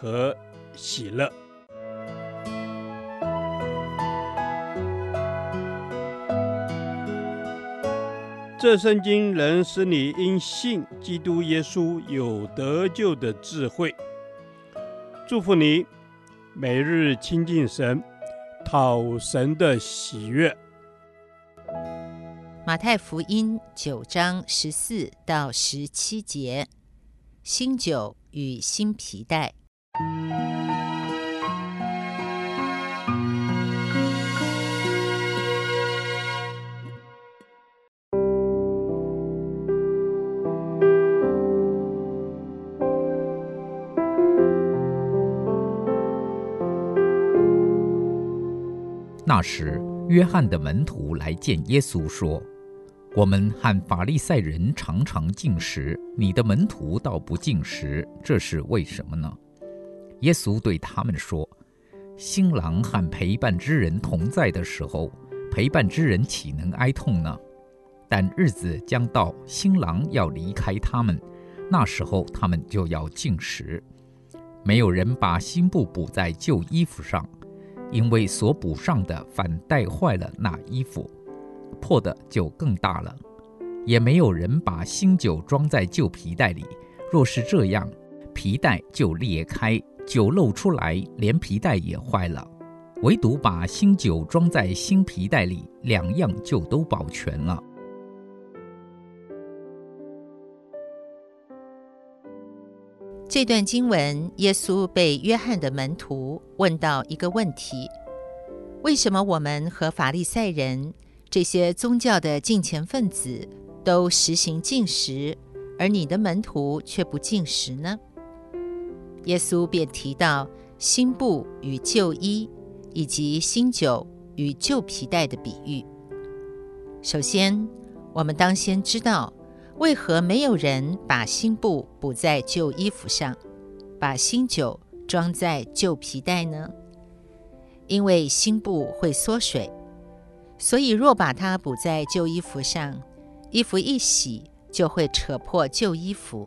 和喜乐。这圣经能使你因信基督耶稣有得救的智慧。祝福你，每日亲近神，讨神的喜悦。马太福音九章十四到十七节：新酒与新皮带。那时，约翰的门徒来见耶稣，说：“我们和法利赛人常常进食，你的门徒倒不进食，这是为什么呢？”耶稣对他们说：“新郎和陪伴之人同在的时候，陪伴之人岂能哀痛呢？但日子将到，新郎要离开他们，那时候他们就要进食。没有人把新布补在旧衣服上，因为所补上的反带坏了那衣服，破的就更大了。也没有人把新酒装在旧皮袋里，若是这样，皮袋就裂开。”酒漏出来，连皮带也坏了。唯独把新酒装在新皮带里，两样就都保全了。这段经文，耶稣被约翰的门徒问到一个问题：为什么我们和法利赛人这些宗教的敬虔分子都实行禁食，而你的门徒却不禁食呢？耶稣便提到新布与旧衣，以及新酒与旧皮带的比喻。首先，我们当先知道，为何没有人把新布补在旧衣服上，把新酒装在旧皮带呢？因为新布会缩水，所以若把它补在旧衣服上，衣服一洗就会扯破旧衣服；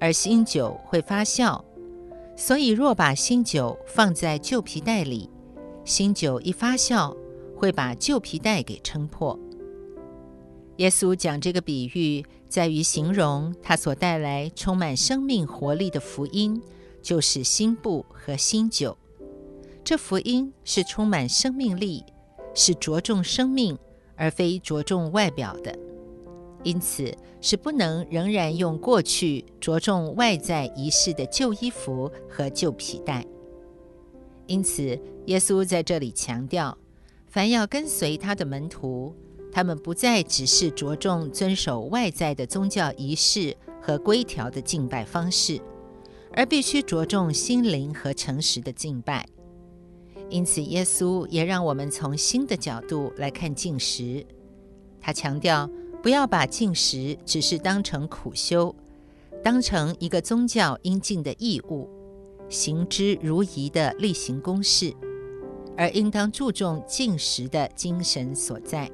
而新酒会发酵。所以，若把新酒放在旧皮袋里，新酒一发酵，会把旧皮袋给撑破。耶稣讲这个比喻，在于形容他所带来充满生命活力的福音，就是新布和新酒。这福音是充满生命力，是着重生命，而非着重外表的。因此，是不能仍然用过去着重外在仪式的旧衣服和旧皮带。因此，耶稣在这里强调，凡要跟随他的门徒，他们不再只是着重遵守外在的宗教仪式和规条的敬拜方式，而必须着重心灵和诚实的敬拜。因此，耶稣也让我们从新的角度来看进食。他强调，不要把禁食只是当成苦修，当成一个宗教应尽的义务，行之如仪的例行公事，而应当注重禁食的精神所在。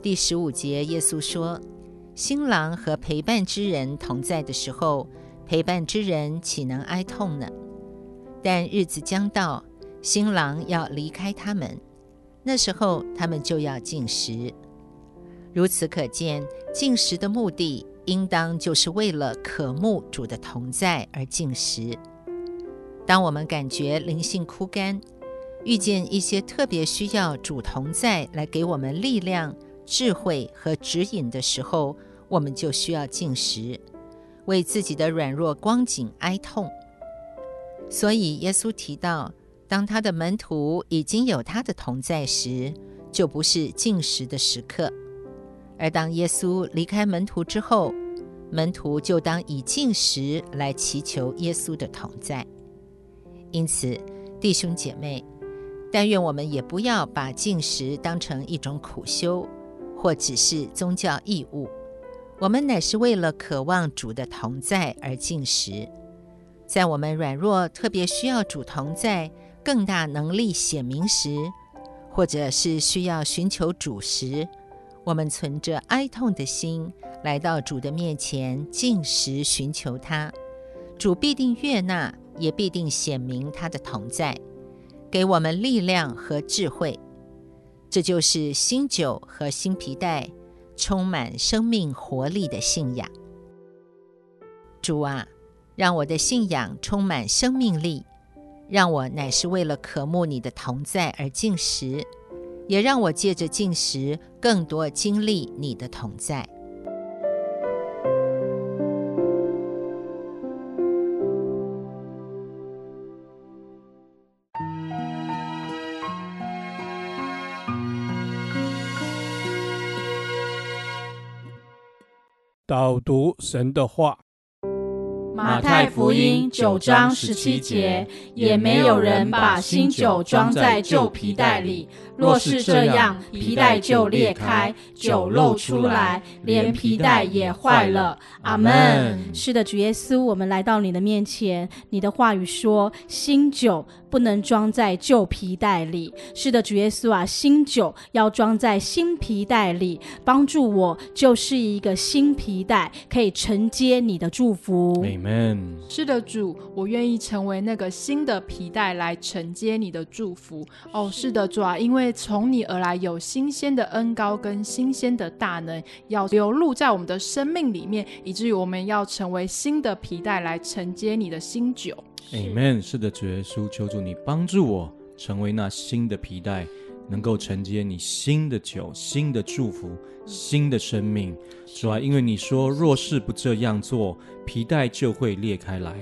第十五节，耶稣说：“新郎和陪伴之人同在的时候，陪伴之人岂能哀痛呢？但日子将到，新郎要离开他们，那时候他们就要禁食。”如此可见，进食的目的应当就是为了渴慕主的同在而进食。当我们感觉灵性枯干，遇见一些特别需要主同在来给我们力量、智慧和指引的时候，我们就需要进食，为自己的软弱光景哀痛。所以，耶稣提到，当他的门徒已经有他的同在时，就不是进食的时刻。而当耶稣离开门徒之后，门徒就当以进食来祈求耶稣的同在。因此，弟兄姐妹，但愿我们也不要把进食当成一种苦修，或只是宗教义务。我们乃是为了渴望主的同在而进食。在我们软弱、特别需要主同在、更大能力显明时，或者是需要寻求主时，我们存着哀痛的心来到主的面前进食寻求他，主必定悦纳，也必定显明他的同在，给我们力量和智慧。这就是新酒和新皮带，充满生命活力的信仰。主啊，让我的信仰充满生命力，让我乃是为了渴慕你的同在而进食，也让我借着进食更多经历你的同在。导读神的话，马太福音九章十七节，也没有人把新酒装在旧皮袋里，若是这样，皮袋就裂开，酒漏出来，连皮袋也坏了。阿门。是的，主耶稣，我们来到你的面前，你的话语说，新酒。不能装在旧皮袋里。是的，主耶稣啊，新酒要装在新皮袋里，帮助我就是一个新皮袋，可以承接你的祝福。Amen。是的，主，我愿意成为那个新的皮带来承接你的祝福。哦，是的，主啊，因为从你而来有新鲜的恩膏跟新鲜的大能要流露在我们的生命里面，以至于我们要成为新的皮带来承接你的新酒。Amen。是的，主耶稣，求主你帮助我成为那新的皮袋，能够承接你新的酒、新的祝福、新的生命。主啊，因为你说，若是不这样做，皮带就会裂开来，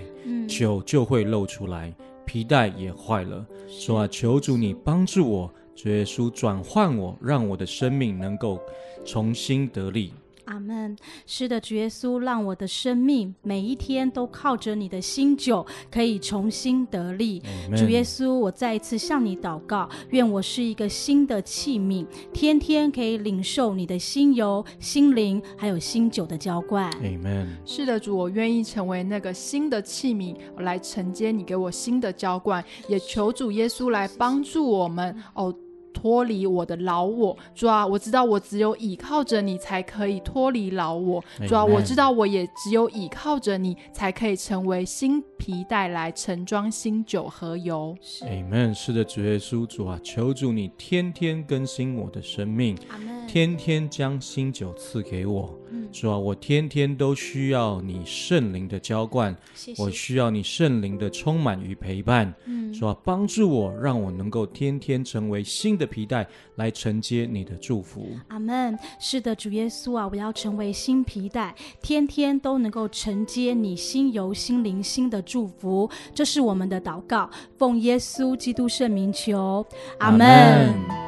酒就会漏出来，皮带也坏了。主啊，求主你帮助我，主耶稣转换我，让我的生命能够重新得力。阿门。是的，主耶稣，让我的生命每一天都靠着你的新酒，可以重新得力。主耶稣，我再一次向你祷告，愿我是一个新的器皿，天天可以领受你的新油、心灵，还有新酒的浇灌。Amen。是的，主，我愿意成为那个新的器皿，来承接你给我新的浇灌，也求主耶稣来帮助我们哦。脱离我的老我，主啊，我知道我只有倚靠着你才可以脱离老我，主啊，我知道我也只有倚靠着你才可以成为新皮带来盛装新酒和油。Amen。是的，主耶稣，主啊，求主你天天更新我的生命，天天将新酒赐给我。主啊，我天天都需要你圣灵的浇灌，谢谢，我需要你圣灵的充满与陪伴。嗯，主啊，帮助我，让我能够天天成为新的皮带，来承接你的祝福。阿门。是的，主耶稣啊，我要成为新皮带，天天都能够承接你新油、新灵、新的祝福。这是我们的祷告，奉耶稣基督圣名求。阿门。